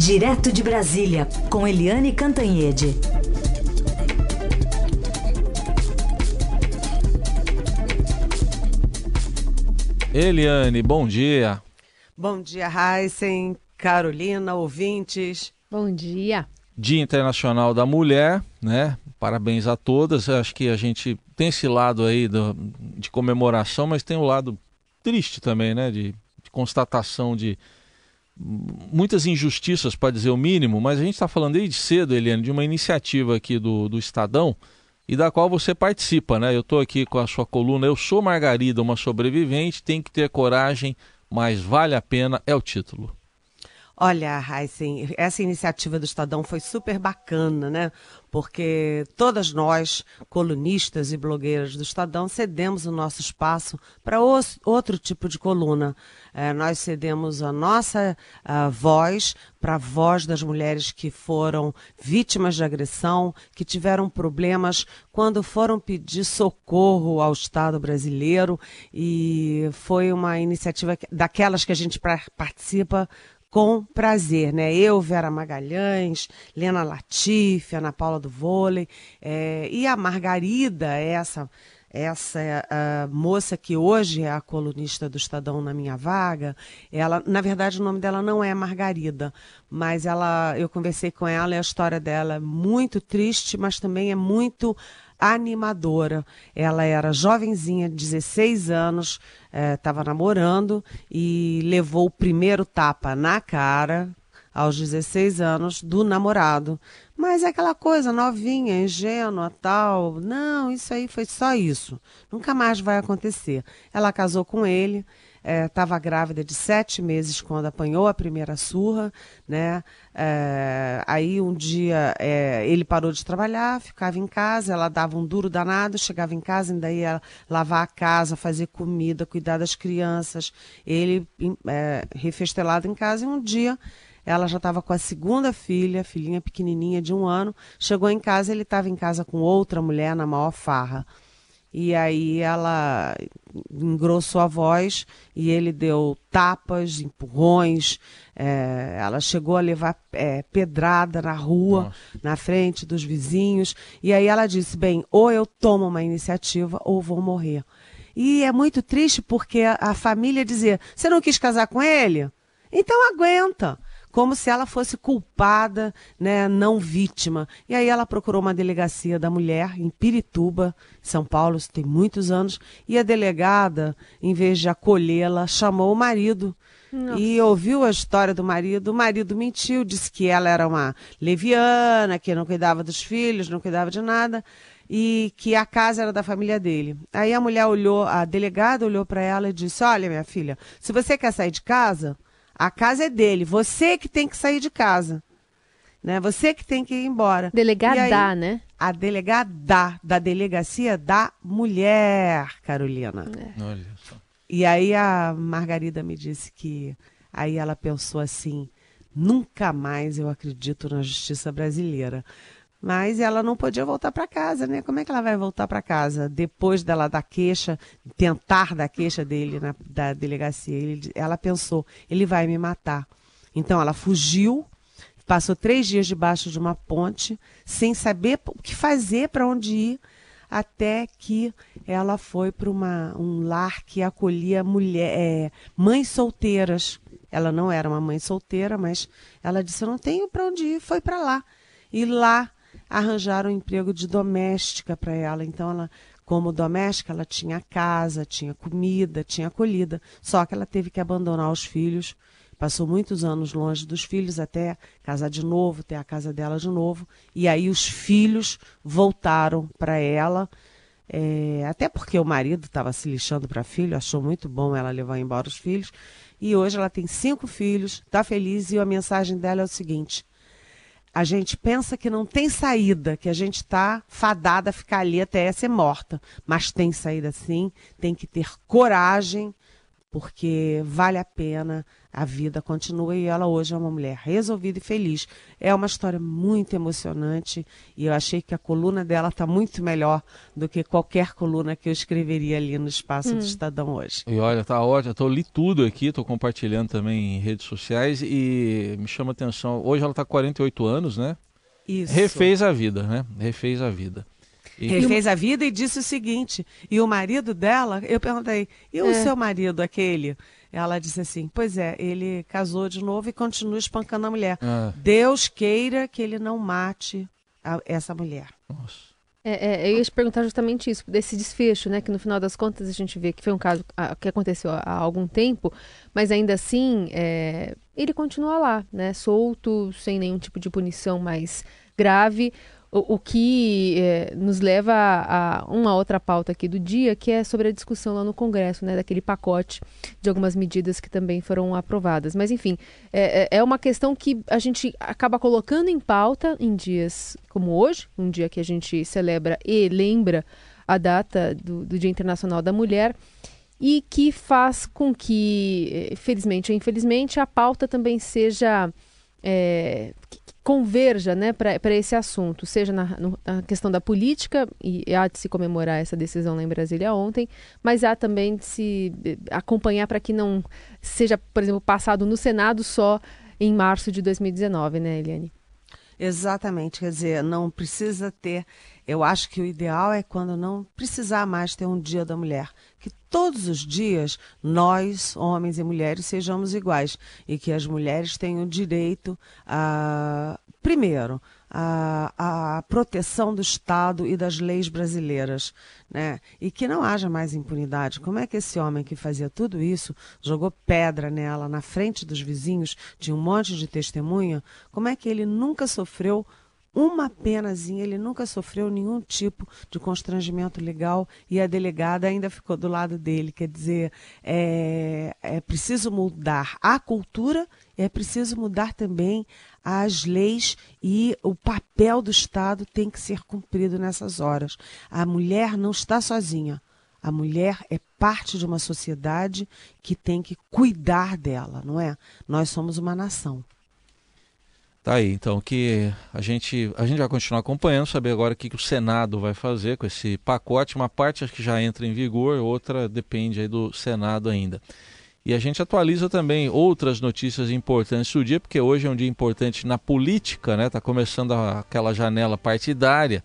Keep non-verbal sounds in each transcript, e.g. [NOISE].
Direto de Brasília, com Eliane Cantanhede. Eliane, bom dia. Bom dia, Heisen, Carolina, ouvintes. Bom dia. Dia Internacional da Mulher, né? Parabéns a todas. Acho que a gente tem esse lado aí do, de comemoração, mas tem o um lado triste também, né? De, de constatação de muitas injustiças, para dizer o mínimo, mas a gente está falando desde cedo, Eliane, de uma iniciativa aqui do, do Estadão e da qual você participa, né? Eu estou aqui com a sua coluna Eu Sou Margarida, uma sobrevivente, tem que ter coragem, mas vale a pena, é o título. Olha, Heisen, essa iniciativa do Estadão foi super bacana, né? Porque todas nós, colunistas e blogueiras do Estadão, cedemos o nosso espaço para outro tipo de coluna. É, nós cedemos a nossa a voz para a voz das mulheres que foram vítimas de agressão, que tiveram problemas quando foram pedir socorro ao Estado brasileiro. E foi uma iniciativa daquelas que a gente participa com prazer, né? Eu, Vera Magalhães, Lena Latife, Ana Paula do Vôlei, é, e a Margarida, essa essa moça que hoje é a colunista do Estadão na minha vaga, ela, na verdade, o nome dela não é Margarida, mas ela, eu conversei com ela e a história dela é muito triste, mas também é muito animadora. Ela era jovenzinha, 16 anos, estava eh, namorando e levou o primeiro tapa na cara aos 16 anos do namorado. Mas é aquela coisa novinha, ingênua, tal. Não, isso aí foi só isso. Nunca mais vai acontecer. Ela casou com ele estava é, grávida de sete meses quando apanhou a primeira surra, né? É, aí um dia é, ele parou de trabalhar, ficava em casa, ela dava um duro danado, chegava em casa, ainda ia lavar a casa, fazer comida, cuidar das crianças, ele é, refestelado em casa, e um dia ela já estava com a segunda filha, filhinha pequenininha de um ano, chegou em casa, ele estava em casa com outra mulher na maior farra. E aí ela engrossou a voz e ele deu tapas, empurrões. É, ela chegou a levar é, pedrada na rua, Nossa. na frente dos vizinhos. E aí ela disse: bem, ou eu tomo uma iniciativa ou vou morrer. E é muito triste porque a, a família dizia: você não quis casar com ele? Então aguenta como se ela fosse culpada, né, não vítima. E aí ela procurou uma delegacia da mulher em Pirituba, São Paulo, isso tem muitos anos, e a delegada, em vez de acolhê-la, chamou o marido. Nossa. E ouviu a história do marido. O marido mentiu, disse que ela era uma leviana, que não cuidava dos filhos, não cuidava de nada e que a casa era da família dele. Aí a mulher olhou, a delegada olhou para ela e disse: Olha, minha filha, se você quer sair de casa, a casa é dele. Você que tem que sair de casa. Né? Você que tem que ir embora. Delegada, aí, né? A delegada da delegacia da mulher, Carolina. É. Olha só. E aí a Margarida me disse que aí ela pensou assim: nunca mais eu acredito na justiça brasileira. Mas ela não podia voltar para casa, né? Como é que ela vai voltar para casa depois dela dar queixa, tentar dar queixa dele na da delegacia? Ele, ela pensou, ele vai me matar. Então ela fugiu, passou três dias debaixo de uma ponte, sem saber o que fazer, para onde ir, até que ela foi para um lar que acolhia mulher, é, mães solteiras. Ela não era uma mãe solteira, mas ela disse: Eu não tenho para onde ir, foi para lá. E lá arranjaram um emprego de doméstica para ela. Então, ela, como doméstica, ela tinha casa, tinha comida, tinha acolhida. Só que ela teve que abandonar os filhos. Passou muitos anos longe dos filhos até casar de novo, ter a casa dela de novo. E aí os filhos voltaram para ela. É, até porque o marido estava se lixando para filho, achou muito bom ela levar embora os filhos. E hoje ela tem cinco filhos, está feliz e a mensagem dela é o seguinte: a gente pensa que não tem saída, que a gente está fadada a ficar ali até ser morta. Mas tem saída sim, tem que ter coragem porque vale a pena, a vida continua e ela hoje é uma mulher resolvida e feliz. É uma história muito emocionante e eu achei que a coluna dela está muito melhor do que qualquer coluna que eu escreveria ali no espaço hum. do Estadão hoje. E olha, tá ótimo, eu li tudo aqui, estou compartilhando também em redes sociais e me chama a atenção, hoje ela está com 48 anos, né? Isso. Refez a vida, né? Refez a vida. E... Refez a vida e disse o seguinte: e o marido dela, eu perguntei, e o é. seu marido, aquele? Ela disse assim: Pois é, ele casou de novo e continua espancando a mulher. Ah. Deus queira que ele não mate a, essa mulher. Nossa. É, é, eu ia te perguntar justamente isso, desse desfecho, né? Que no final das contas a gente vê que foi um caso que aconteceu há, há, algum tempo, mas ainda assim é, ele continua lá, né? Solto, sem nenhum tipo de punição mais grave. O, o que é, nos leva a, a, uma outra pauta aqui do dia, que é sobre a discussão lá no Congresso, né, daquele pacote de algumas medidas que também foram aprovadas. Mas, enfim, é, é, é uma questão que a gente acaba colocando em pauta em dias como hoje, um dia que a gente celebra e lembra a data do, do Dia Internacional da Mulher e que faz com que, eh, felizmente ou infelizmente, a pauta também seja é, converja né, para esse assunto, seja na, no, na, questão da política, e há de se comemorar essa decisão lá em Brasília ontem, mas há também de se eh, acompanhar para que não seja, por exemplo, passado no Senado só em março de 2019, né, Eliane? Exatamente, quer dizer, não precisa ter. Eu acho que o ideal é quando não precisar mais ter um dia da mulher. Que todos os dias nós, homens e mulheres, sejamos iguais e que as mulheres tenham direito a, primeiro, a, a proteção do Estado e das leis brasileiras, né? E que não haja mais impunidade. Como é que esse homem que fazia tudo isso, jogou pedra nela na frente dos vizinhos, tinha um monte de testemunha, como é que ele nunca sofreu uma penazinha, ele nunca sofreu nenhum tipo de constrangimento legal e a delegada ainda ficou do lado dele. Quer dizer, é, é preciso mudar a cultura, é preciso mudar também as leis e o papel do Estado tem que ser cumprido nessas horas. A mulher não está sozinha. A mulher é parte de uma sociedade que tem que cuidar dela, não é? Nós somos uma nação. Tá aí, então, que a gente, a gente vai continuar acompanhando, saber agora o que, que o Senado vai fazer com esse pacote. Uma parte acho que já entra em vigor, outra depende aí do Senado ainda. E a gente atualiza também outras notícias importantes do dia, porque hoje é um dia importante na política, né? Está começando aquela janela partidária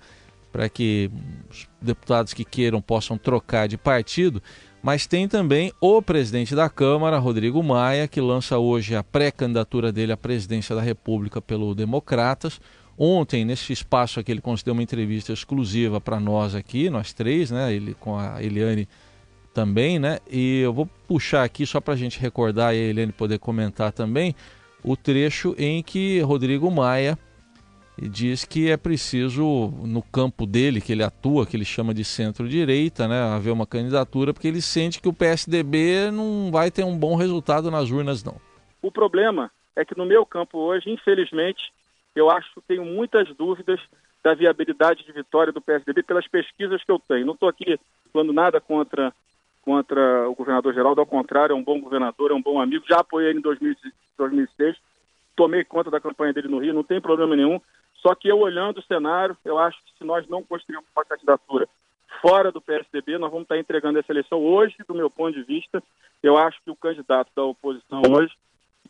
para que os deputados que queiram possam trocar de partido. Mas tem também o presidente da Câmara, Rodrigo Maia, que lança hoje a pré-candidatura dele à presidência da República pelo Democratas. Ontem, nesse espaço aqui, ele concedeu uma entrevista exclusiva para nós aqui, nós três, né? Ele com a Eliane também, né? E eu vou puxar aqui só para a gente recordar e a Eliane poder comentar também o trecho em que Rodrigo Maia e diz que é preciso, no campo dele, que ele atua, que ele chama de centro-direita, né, haver uma candidatura, porque ele sente que o PSDB não vai ter um bom resultado nas urnas, não. O problema é que no meu campo hoje, infelizmente, eu acho que tenho muitas dúvidas da viabilidade de vitória do PSDB pelas pesquisas que eu tenho. Não estou aqui falando nada contra, contra o governador Geraldo, ao contrário, é um bom governador, é um bom amigo, já apoiei ele em 2006, tomei conta da campanha dele no Rio, não tem problema nenhum. Só que eu olhando o cenário, eu acho que se nós não construirmos uma candidatura fora do PSDB, nós vamos estar entregando essa eleição hoje, do meu ponto de vista. Eu acho que o candidato da oposição hoje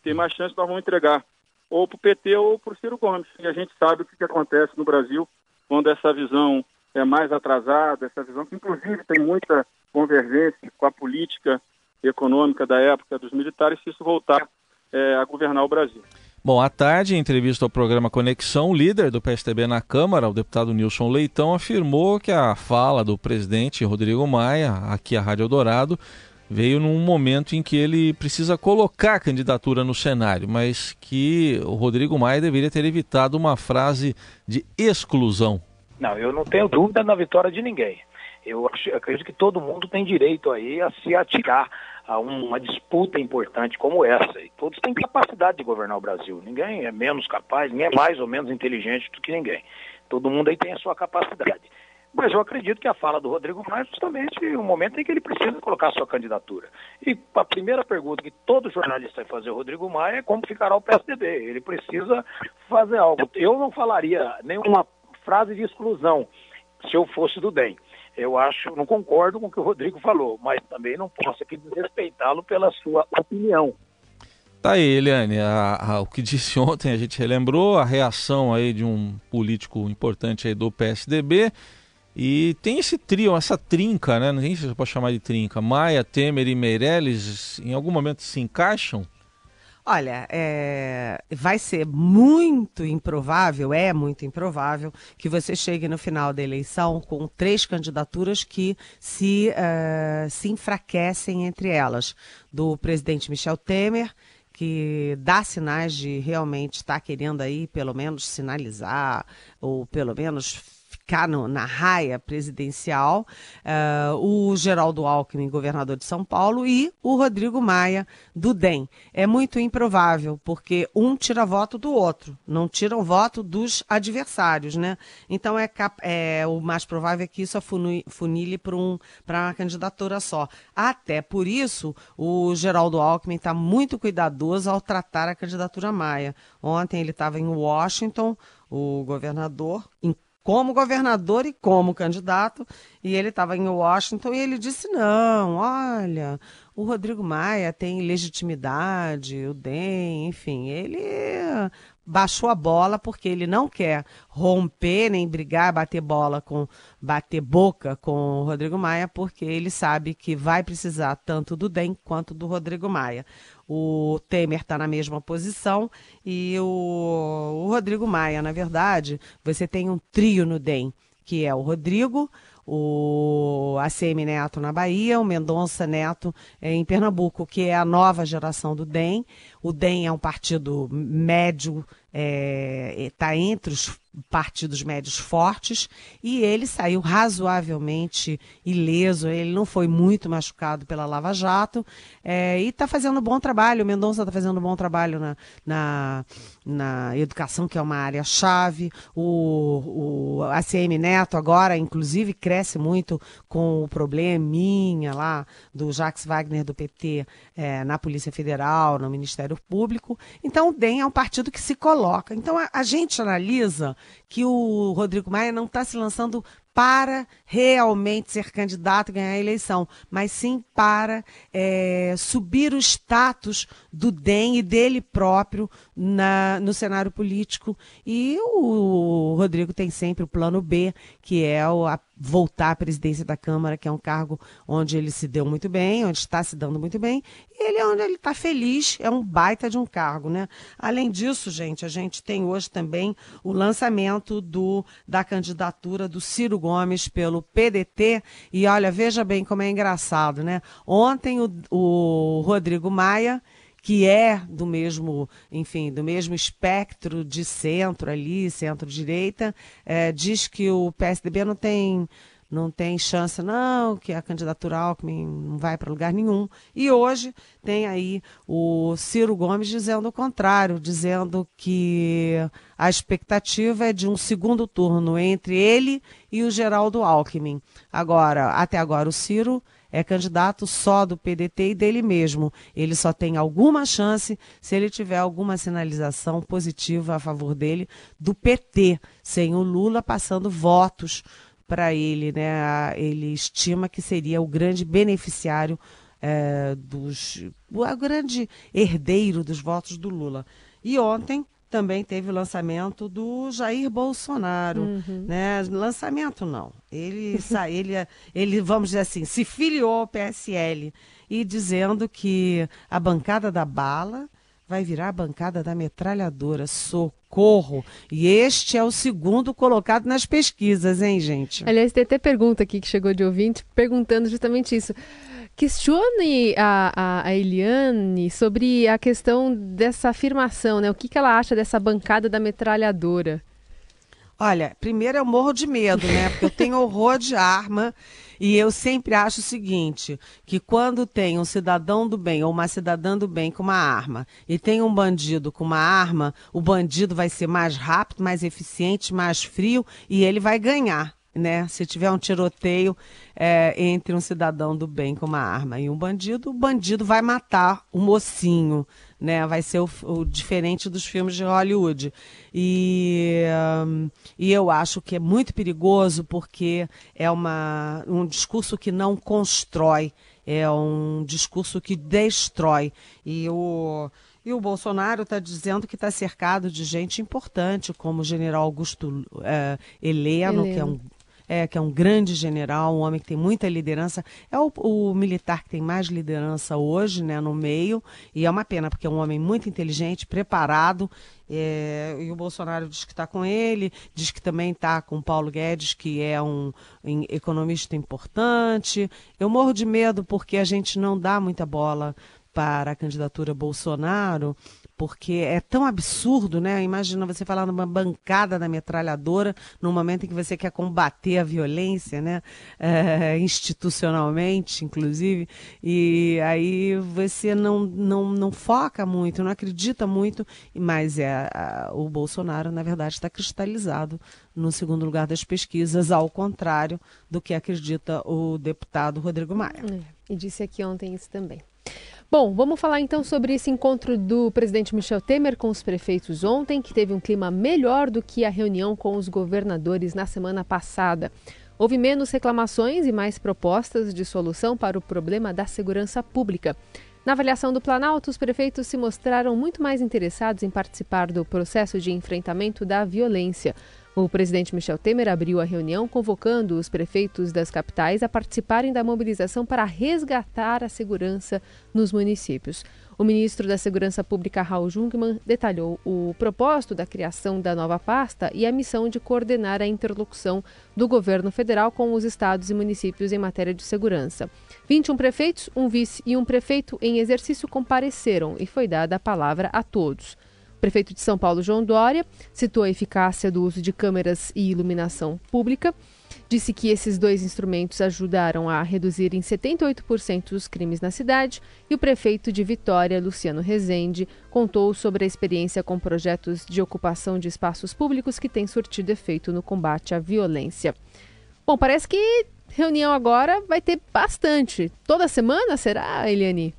tem mais chance, nós vamos entregar ou para o PT ou para o Ciro Gomes. E a gente sabe o que, que acontece no Brasil quando essa visão é mais atrasada, essa visão que inclusive tem muita convergência com a política econômica da época dos militares, se isso voltar é, a governar o Brasil. Bom, à tarde, em entrevista ao programa Conexão, o líder do PSDB na Câmara, o deputado Nilson Leitão, afirmou que a fala do presidente Rodrigo Maia, aqui à Rádio Eldorado, veio num momento em que ele precisa colocar a candidatura no cenário, mas que o Rodrigo Maia deveria ter evitado uma frase de exclusão. Não, eu não tenho dúvida na vitória de ninguém. Eu, eu acredito que todo mundo tem direito aí a se atirar a uma disputa importante como essa. E todos têm capacidade de governar o Brasil. Ninguém é menos capaz, ninguém é mais ou menos inteligente do que ninguém. Todo mundo aí tem a sua capacidade. Mas eu acredito que a fala do Rodrigo Maia é justamente o momento em que ele precisa colocar sua candidatura. E a primeira pergunta que todo jornalista vai fazer ao Rodrigo Maia é como ficará o PSDB. Ele precisa fazer algo. Eu não falaria nenhuma frase de exclusão se eu fosse do DEM. Eu acho, não concordo com o que o Rodrigo falou, mas também não posso aqui desrespeitá-lo pela sua opinião. Tá aí, Eliane, a, a, o que disse [LAUGHS] ontem a gente relembrou, a reação aí de um político importante aí do PSDB. E tem esse trio, essa trinca, né? Não sei se você pode chamar de trinca. Maia, Temer e Meirelles, em algum momento se encaixam? Olha, é, vai ser muito improvável, é muito improvável, que você chegue no final da eleição com três candidaturas que se, uh, se enfraquecem entre elas. Do presidente Michel Temer, que dá sinais de realmente estar querendo aí, pelo menos, sinalizar, ou pelo menos ficar no, na raia presidencial, uh, o Geraldo Alckmin, governador de São Paulo, e o Rodrigo Maia, do DEM. É muito improvável, porque um tira voto do outro, não tiram voto dos adversários, né? Então, é, é o mais provável é que isso afunile para um, uma candidatura só. Até por isso, o Geraldo Alckmin está muito cuidadoso ao tratar a candidatura Maia. Ontem ele estava em Washington, o governador, como governador e como candidato, e ele estava em Washington e ele disse: não, olha, o Rodrigo Maia tem legitimidade, o DEM, enfim, ele baixou a bola porque ele não quer romper nem brigar, bater bola com bater boca com o Rodrigo Maia, porque ele sabe que vai precisar tanto do DEM quanto do Rodrigo Maia. O Temer está na mesma posição e o, o Rodrigo Maia, na verdade, você tem um trio no DEM, que é o Rodrigo, o ACM Neto na Bahia, o Mendonça Neto em Pernambuco, que é a nova geração do DEM. O DEM é um partido médio, está é, tá entre os partidos médios fortes e ele saiu razoavelmente ileso, ele não foi muito machucado pela Lava Jato é, e está fazendo um bom trabalho. O Mendonça está fazendo um bom trabalho na, na, na educação, que é uma área chave. O, o ACM Neto agora, inclusive, cresce muito com o probleminha lá do Jacques Wagner do PT é, na Polícia Federal, no Público. Então, o DEM é um partido que se coloca. Então, a, a gente analisa que o Rodrigo Maia não está se lançando para realmente ser candidato e ganhar a eleição, mas sim para é, subir o status do DEM e dele próprio na, no cenário político. E o Rodrigo tem sempre o plano B, que é o, a, voltar à presidência da Câmara, que é um cargo onde ele se deu muito bem, onde está se dando muito bem, e ele é onde ele está feliz, é um baita de um cargo. Né? Além disso, gente, a gente tem hoje também o lançamento do, da candidatura do Ciro Gomes pelo PDT. E olha, veja bem como é engraçado, né? Ontem o, o Rodrigo Maia que é do mesmo, enfim, do mesmo espectro de centro ali, centro-direita, é, diz que o PSDB não tem não tem chance não, que a candidatura Alckmin não vai para lugar nenhum. E hoje tem aí o Ciro Gomes dizendo o contrário, dizendo que a expectativa é de um segundo turno entre ele e o Geraldo Alckmin. Agora, até agora o Ciro é candidato só do PDT e dele mesmo. Ele só tem alguma chance se ele tiver alguma sinalização positiva a favor dele do PT, sem o Lula passando votos para ele, né? Ele estima que seria o grande beneficiário é, dos, o grande herdeiro dos votos do Lula. E ontem também teve o lançamento do Jair Bolsonaro, uhum. né? Lançamento não, ele [LAUGHS] ele ele vamos dizer assim se filiou ao PSL e dizendo que a bancada da bala vai virar a bancada da metralhadora. Socorro! E este é o segundo colocado nas pesquisas, hein, gente? Aliás, tem até pergunta aqui que chegou de ouvinte perguntando justamente isso. Questione a, a, a, Eliane sobre a questão dessa afirmação, né? O que, que ela acha dessa bancada da metralhadora? Olha, primeiro eu morro de medo, né? Porque eu tenho horror de arma e eu sempre acho o seguinte, que quando tem um cidadão do bem ou uma cidadã do bem com uma arma e tem um bandido com uma arma, o bandido vai ser mais rápido, mais eficiente, mais frio e ele vai ganhar né? Se tiver um tiroteio é, entre um cidadão do bem com uma arma e um bandido, o bandido vai matar o mocinho, né? Vai ser o, o diferente dos filmes de Hollywood. E, um, e eu acho que é muito perigoso porque é uma, um discurso que não constrói, é um discurso que destrói. E o e o Bolsonaro está dizendo que está cercado de gente importante, como o general Augusto é, Heleno, Heleno, que é um é, que é um grande general, um homem que tem muita liderança. É o, o, militar que tem mais liderança hoje, né, no meio, e é uma pena, porque é um homem muito inteligente, preparado, é, e o Bolsonaro diz que está com ele, diz que também está com Paulo Guedes, que é um, um economista importante. Eu morro de medo porque a gente não dá muita bola para a candidatura Bolsonaro, porque é tão absurdo, né? Imagina você falar numa bancada da metralhadora, num momento em que você quer combater a violência, né? É, institucionalmente, inclusive, e aí você não, não, não foca muito, não acredita muito, mas é o Bolsonaro, na verdade, está cristalizado no segundo lugar das pesquisas, ao contrário do que acredita o deputado Rodrigo Maia. É, e disse aqui ontem isso também. Bom, vamos falar então sobre esse encontro do presidente Michel Temer com os prefeitos ontem, que teve um clima melhor do que a reunião com os governadores na semana passada. Houve menos reclamações e mais propostas de solução para o problema da segurança pública. Na avaliação do Planalto, os prefeitos se mostraram muito mais interessados em participar do processo de enfrentamento da violência. O presidente Michel Temer abriu a reunião convocando os prefeitos das capitais a participarem da mobilização para resgatar a segurança nos municípios. O ministro da Segurança Pública, Raul Jungmann, detalhou o propósito da criação da nova pasta e a missão de coordenar a interlocução do governo federal com os estados e municípios em matéria de segurança. 21 prefeitos, um vice e um prefeito em exercício compareceram e foi dada a palavra a todos prefeito de São Paulo, João Dória, citou a eficácia do uso de câmeras e iluminação pública. Disse que esses dois instrumentos ajudaram a reduzir em 78% os crimes na cidade. E o prefeito de Vitória, Luciano Rezende, contou sobre a experiência com projetos de ocupação de espaços públicos que têm surtido efeito no combate à violência. Bom, parece que reunião agora vai ter bastante. Toda semana, será, Eliane?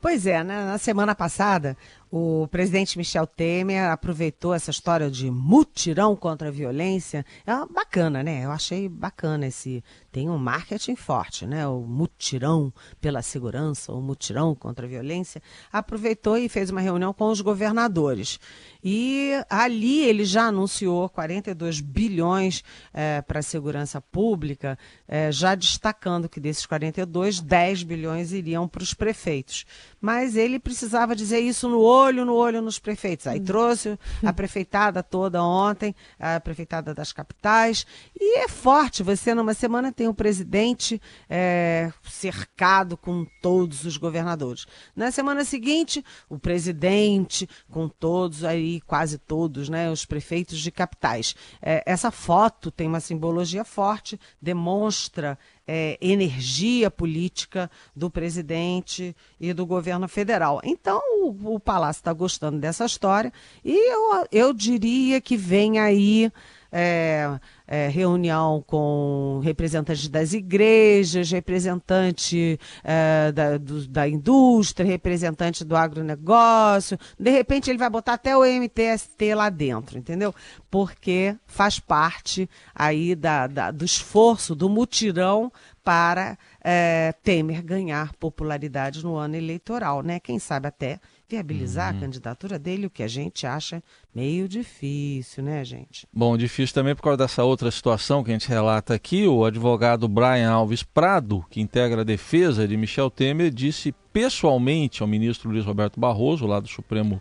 Pois é, né? na semana passada o presidente Michel Temer aproveitou essa história de mutirão contra a violência. É bacana, né? Eu achei bacana esse. Tem um marketing forte, né? O mutirão pela segurança, o mutirão contra a violência. Aproveitou e fez uma reunião com os governadores. E ali ele já anunciou 42 bilhões é, para a segurança pública, é, já destacando que desses 42, 10 bilhões iriam para os prefeitos. Mas ele precisava dizer isso no olho no olho nos prefeitos. Aí trouxe a [LAUGHS] prefeitada toda ontem, a prefeitada das capitais. E é forte, você numa semana tem o presidente é, cercado com todos os governadores. Na semana seguinte, o presidente com todos aí, quase todos, né, os prefeitos de capitais. É, essa foto tem uma simbologia forte, demonstra é, energia política do presidente e do governo federal. Então, o, o Palácio está gostando dessa história e eu, eu diria que vem aí. É, é, reunião com representantes das igrejas, representante é, da, do, da indústria, representante do agronegócio. De repente ele vai botar até o MTST lá dentro, entendeu? Porque faz parte aí da, da do esforço, do mutirão para é, Temer ganhar popularidade no ano eleitoral, né? Quem sabe até viabilizar uhum. a candidatura dele, o que a gente acha meio difícil, né, gente? Bom, difícil também por causa dessa outra situação que a gente relata aqui. O advogado Brian Alves Prado, que integra a defesa de Michel Temer, disse pessoalmente ao ministro Luiz Roberto Barroso, lá do Supremo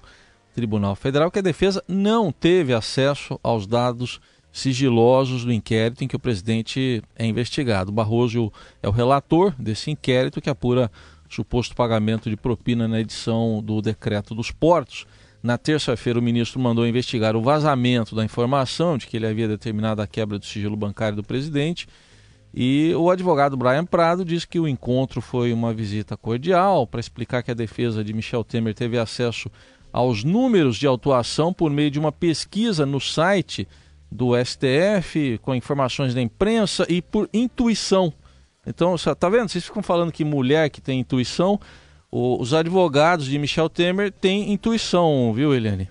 Tribunal Federal, que a defesa não teve acesso aos dados sigilosos do inquérito em que o presidente é investigado. Barroso é o relator desse inquérito que apura suposto pagamento de propina na edição do decreto dos portos. Na terça-feira, o ministro mandou investigar o vazamento da informação de que ele havia determinado a quebra do sigilo bancário do presidente. E o advogado Brian Prado diz que o encontro foi uma visita cordial para explicar que a defesa de Michel Temer teve acesso aos números de autuação por meio de uma pesquisa no site do STF, com informações da imprensa e por intuição. Então, tá vendo? Vocês ficam falando que mulher que tem intuição, os advogados de Michel Temer têm intuição, viu, Eliane?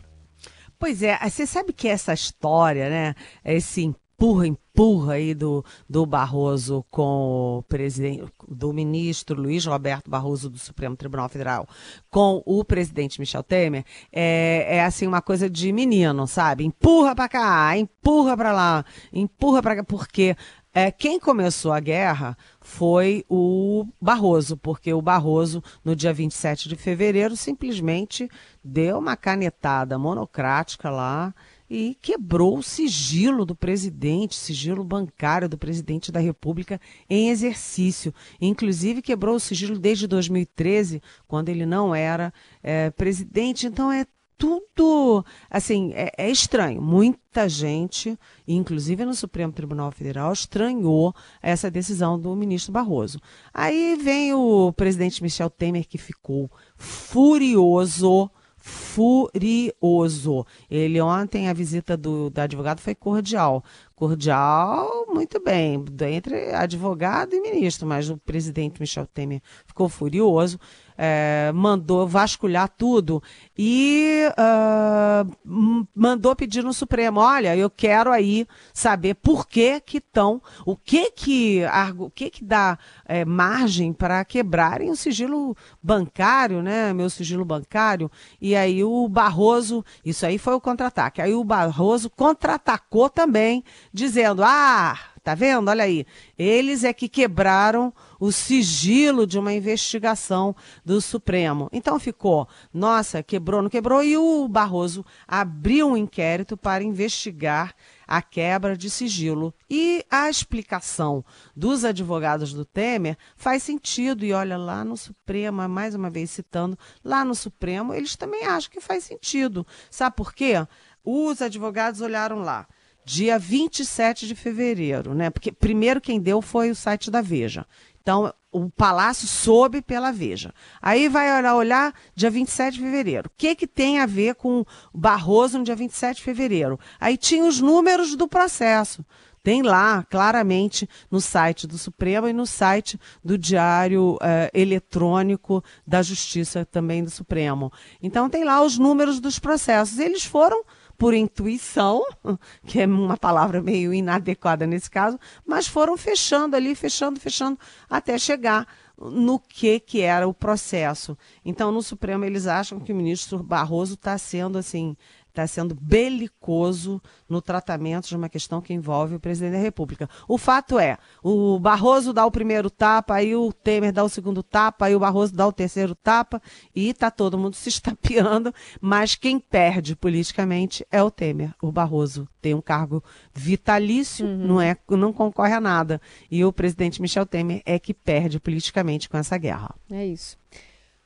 Pois é, você sabe que essa história, né? Esse empurra, empurra aí do, do Barroso com o presidente, do ministro Luiz Roberto Barroso do Supremo Tribunal Federal com o presidente Michel Temer, é, é assim uma coisa de menino, sabe? Empurra para cá, empurra para lá, empurra para cá, porque é, quem começou a guerra foi o Barroso, porque o Barroso, no dia 27 de fevereiro, simplesmente deu uma canetada monocrática lá e quebrou o sigilo do presidente, sigilo bancário do presidente da República em exercício. Inclusive quebrou o sigilo desde 2013, quando ele não era é, presidente. Então é tudo, assim, é, é, estranho. Muita gente, inclusive no Supremo Tribunal Federal, estranhou essa decisão do ministro Barroso. Aí vem o presidente Michel Temer, que ficou furioso furioso. Ele ontem, a visita do, do advogado foi cordial. Cordial, muito bem, entre advogado e ministro, mas o presidente Michel Temer ficou furioso é, mandou vasculhar tudo e uh, mandou pedir no Supremo, olha, eu quero aí saber por que que estão, o que que, o que que dá é, margem para quebrarem o sigilo bancário, né, meu sigilo bancário, e aí o Barroso, isso aí foi o contra-ataque, aí o Barroso contra-atacou também, dizendo, ah, Tá vendo? Olha aí. Eles é que quebraram o sigilo de uma investigação do Supremo. Então ficou, nossa, quebrou, não quebrou, e o Barroso abriu um inquérito para investigar a quebra de sigilo. E a explicação dos advogados do Temer faz sentido. E olha, lá no Supremo, mais uma vez citando, lá no Supremo, eles também acham que faz sentido. Sabe por quê? Os advogados olharam lá dia 27 de fevereiro, né? Porque primeiro quem deu foi o site da Veja. Então, o Palácio soube pela Veja. Aí vai olhar, olhar dia 27 de fevereiro. O que, que tem a ver com Barroso no dia 27 de fevereiro? Aí tinha os números do processo. Tem lá, claramente, no site do Supremo e no site do Diário eh, Eletrônico da Justiça também do Supremo. Então, tem lá os números dos processos. Eles foram por intuição, [LAUGHS] que é uma palavra meio inadequada nesse caso, mas foram fechando ali, fechando, fechando, até chegar no que que era o processo. Então, no Supremo eles acham que o ministro Barroso está sendo assim está sendo belicoso no tratamento de uma questão que envolve o presidente da República. O fato é, o Barroso dá o primeiro tapa, aí o Temer dá o segundo tapa, aí o Barroso dá o terceiro tapa, e está todo mundo [LAUGHS] se estapeando, mas quem perde politicamente é o Temer. O Barroso tem um cargo vitalício, uhum. não, é, não concorre a nada. E o presidente Michel Temer é que perde politicamente com essa guerra. É isso.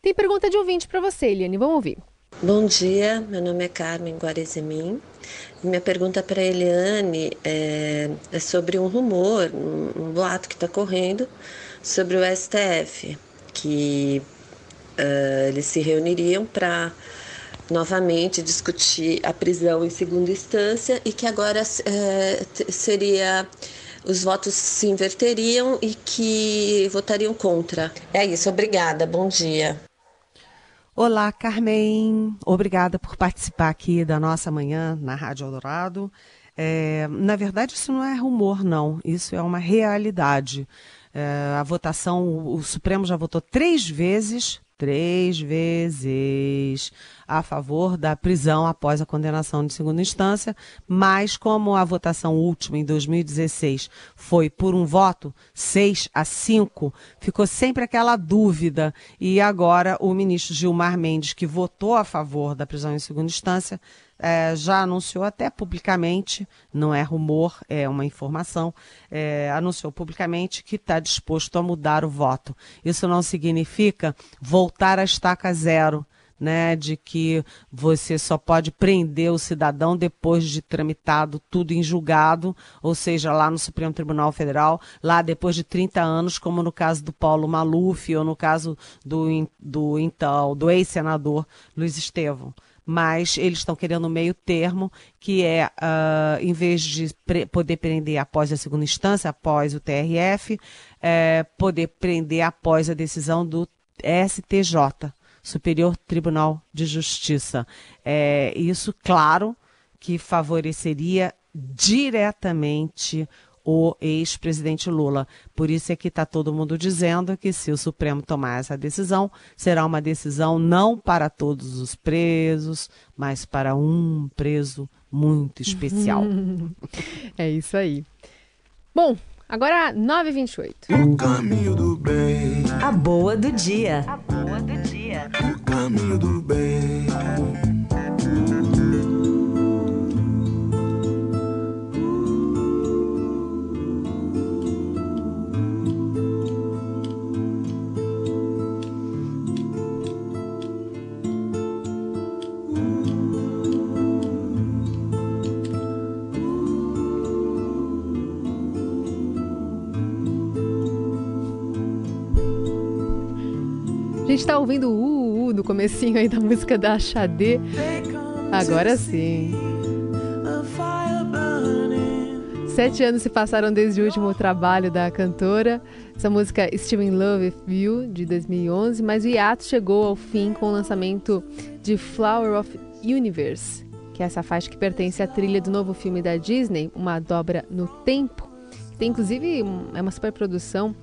Tem pergunta de ouvinte para você, Eliane. Vamos ouvir. Bom dia, meu nome é Carmen Guarezemin. Minha pergunta para Eliane é, é, sobre um rumor, um, um boato que está correndo sobre o STF, que uh, eles se reuniriam para novamente discutir a prisão em segunda instância e que agora uh, seria os votos se inverteriam e que votariam contra. É isso, obrigada, bom dia. Olá, Carmen. Obrigada por participar aqui da nossa manhã na Rádio Eldorado. É, na verdade, isso não é rumor, não. Isso é uma realidade. É, a votação, o Supremo já votou três vezes três vezes a favor da prisão após a condenação de segunda instância, mas como a votação última em 2016 foi por um voto, 6 a 5, ficou sempre aquela dúvida. E agora o ministro Gilmar Mendes, que votou a favor da prisão em segunda instância, é, já anunciou até publicamente, não é rumor, é uma informação, é, anunciou publicamente que está disposto a mudar o voto. Isso não significa voltar à estaca zero. Né, de que você só pode prender o cidadão depois de tramitado tudo em julgado, ou seja, lá no Supremo Tribunal Federal, lá depois de 30 anos, como no caso do Paulo Maluf ou no caso do, do então do ex-senador Luiz Estevão. Mas eles estão querendo um meio termo, que é, uh, em vez de pre poder prender após a segunda instância, após o TRF, é, poder prender após a decisão do STJ, Superior Tribunal de Justiça. É, isso, claro, que favoreceria diretamente o ex-presidente Lula. Por isso é que está todo mundo dizendo que se o Supremo tomar essa decisão, será uma decisão não para todos os presos, mas para um preso muito especial. [LAUGHS] é isso aí. Bom, agora 9h28. O caminho do bem. A boa do dia. A caminho do bem. Gente está ouvindo o uh, uh, do comecinho aí da música da Xadê. Agora sim. Sete anos se passaram desde o último trabalho da cantora. Essa música Still in Love with You, de 2011, mas o hiato chegou ao fim com o lançamento de Flower of Universe, que é essa faixa que pertence à trilha do novo filme da Disney, Uma Dobra no Tempo. Tem inclusive é uma superprodução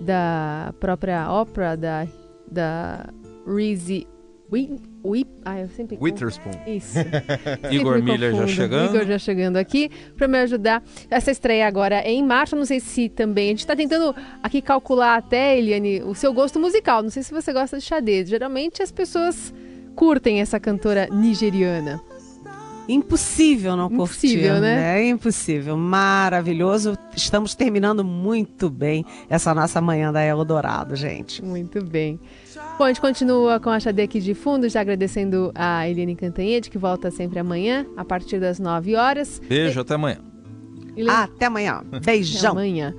da própria ópera da da Reese Whip, ah, eu sempre Witherspoon. Isso. [LAUGHS] Igor Miller já chegando. Igor já chegando aqui para me ajudar. Essa estreia agora é em março. Não sei se também. A gente está tentando aqui calcular até, Eliane, o seu gosto musical. Não sei se você gosta de xadrez. Geralmente as pessoas curtem essa cantora nigeriana. Impossível não Impossível, curtir, né? É impossível. Maravilhoso. Estamos terminando muito bem essa nossa manhã da Eldorado, gente. Muito bem. Bom, a gente continua com a Xadê aqui de fundo, já agradecendo a Eliane Cantanhede, que volta sempre amanhã, a partir das 9 horas. Beijo, e... até amanhã. Até amanhã. [LAUGHS] Beijão. Até amanhã.